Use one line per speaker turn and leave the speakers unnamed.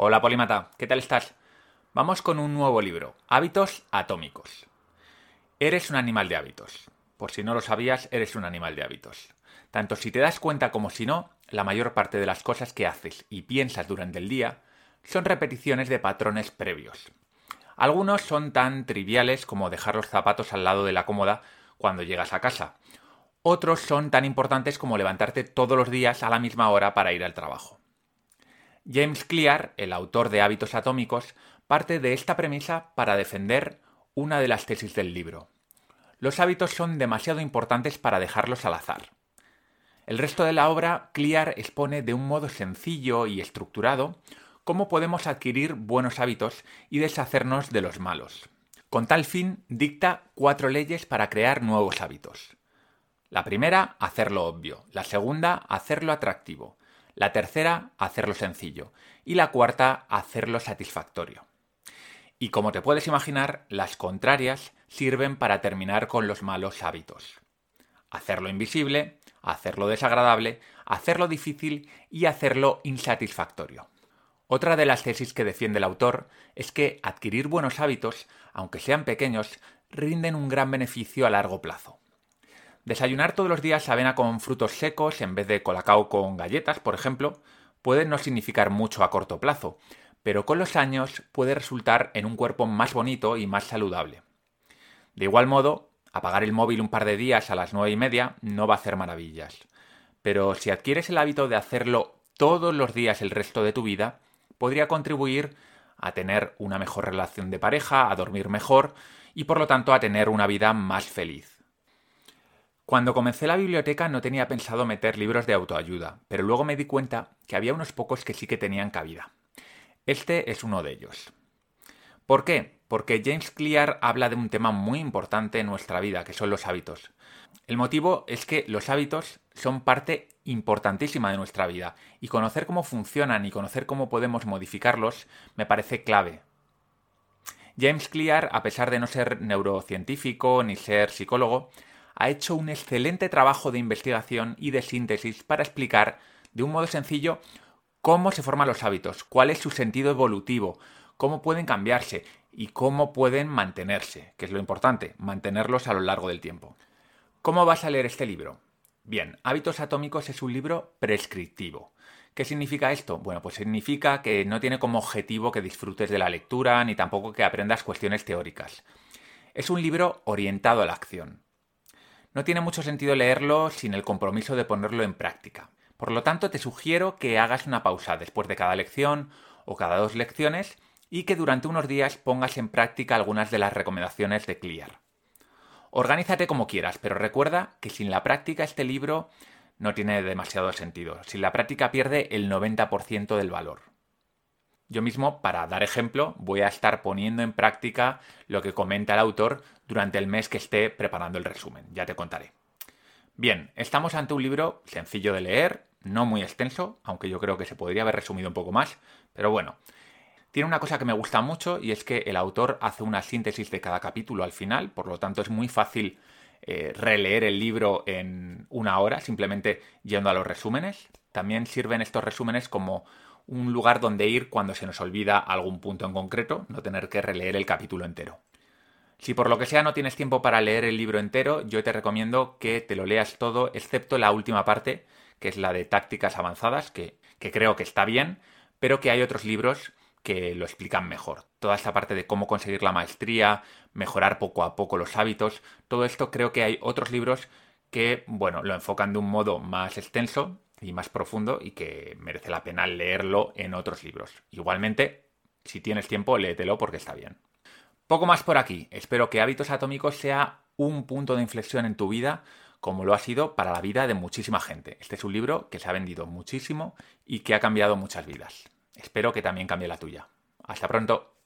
Hola Polímata, ¿qué tal estás? Vamos con un nuevo libro, Hábitos Atómicos. Eres un animal de hábitos. Por si no lo sabías, eres un animal de hábitos. Tanto si te das cuenta como si no, la mayor parte de las cosas que haces y piensas durante el día son repeticiones de patrones previos. Algunos son tan triviales como dejar los zapatos al lado de la cómoda cuando llegas a casa. Otros son tan importantes como levantarte todos los días a la misma hora para ir al trabajo. James Clear, el autor de Hábitos Atómicos, parte de esta premisa para defender una de las tesis del libro. Los hábitos son demasiado importantes para dejarlos al azar. El resto de la obra, Clear expone de un modo sencillo y estructurado cómo podemos adquirir buenos hábitos y deshacernos de los malos. Con tal fin, dicta cuatro leyes para crear nuevos hábitos. La primera, hacerlo obvio. La segunda, hacerlo atractivo. La tercera, hacerlo sencillo. Y la cuarta, hacerlo satisfactorio. Y como te puedes imaginar, las contrarias sirven para terminar con los malos hábitos. Hacerlo invisible, hacerlo desagradable, hacerlo difícil y hacerlo insatisfactorio. Otra de las tesis que defiende el autor es que adquirir buenos hábitos, aunque sean pequeños, rinden un gran beneficio a largo plazo. Desayunar todos los días avena con frutos secos en vez de colacao con galletas, por ejemplo, puede no significar mucho a corto plazo, pero con los años puede resultar en un cuerpo más bonito y más saludable. De igual modo, apagar el móvil un par de días a las nueve y media no va a hacer maravillas. Pero si adquieres el hábito de hacerlo todos los días el resto de tu vida, podría contribuir a tener una mejor relación de pareja, a dormir mejor y por lo tanto a tener una vida más feliz. Cuando comencé la biblioteca no tenía pensado meter libros de autoayuda, pero luego me di cuenta que había unos pocos que sí que tenían cabida. Este es uno de ellos. ¿Por qué? Porque James Clear habla de un tema muy importante en nuestra vida, que son los hábitos. El motivo es que los hábitos son parte importantísima de nuestra vida y conocer cómo funcionan y conocer cómo podemos modificarlos me parece clave. James Clear, a pesar de no ser neurocientífico ni ser psicólogo, ha hecho un excelente trabajo de investigación y de síntesis para explicar de un modo sencillo cómo se forman los hábitos, cuál es su sentido evolutivo, cómo pueden cambiarse y cómo pueden mantenerse, que es lo importante, mantenerlos a lo largo del tiempo. ¿Cómo vas a leer este libro? Bien, Hábitos Atómicos es un libro prescriptivo. ¿Qué significa esto? Bueno, pues significa que no tiene como objetivo que disfrutes de la lectura ni tampoco que aprendas cuestiones teóricas. Es un libro orientado a la acción. No tiene mucho sentido leerlo sin el compromiso de ponerlo en práctica. Por lo tanto, te sugiero que hagas una pausa después de cada lección o cada dos lecciones y que durante unos días pongas en práctica algunas de las recomendaciones de Clear. Organízate como quieras, pero recuerda que sin la práctica este libro no tiene demasiado sentido. Sin la práctica pierde el 90% del valor. Yo mismo, para dar ejemplo, voy a estar poniendo en práctica lo que comenta el autor durante el mes que esté preparando el resumen. Ya te contaré. Bien, estamos ante un libro sencillo de leer, no muy extenso, aunque yo creo que se podría haber resumido un poco más, pero bueno. Tiene una cosa que me gusta mucho y es que el autor hace una síntesis de cada capítulo al final, por lo tanto es muy fácil eh, releer el libro en una hora, simplemente yendo a los resúmenes. También sirven estos resúmenes como un lugar donde ir cuando se nos olvida algún punto en concreto, no tener que releer el capítulo entero. Si por lo que sea no tienes tiempo para leer el libro entero, yo te recomiendo que te lo leas todo, excepto la última parte, que es la de tácticas avanzadas, que, creo que está bien, pero que hay otros libros que lo explican mejor. Toda esta parte de cómo conseguir la maestría, mejorar poco a poco los hábitos, todo esto creo que hay otros libros que, bueno, lo enfocan de un modo más extenso y más profundo y que merece la pena leerlo en otros libros. Igualmente, si tienes tiempo, léetelo porque está bien. Poco más por aquí. Espero que Hábitos Atómicos sea un punto de inflexión en tu vida como lo ha sido para la vida de muchísima gente. Este es un libro que se ha vendido muchísimo y que ha cambiado muchas vidas. Espero que también cambie la tuya. Hasta pronto.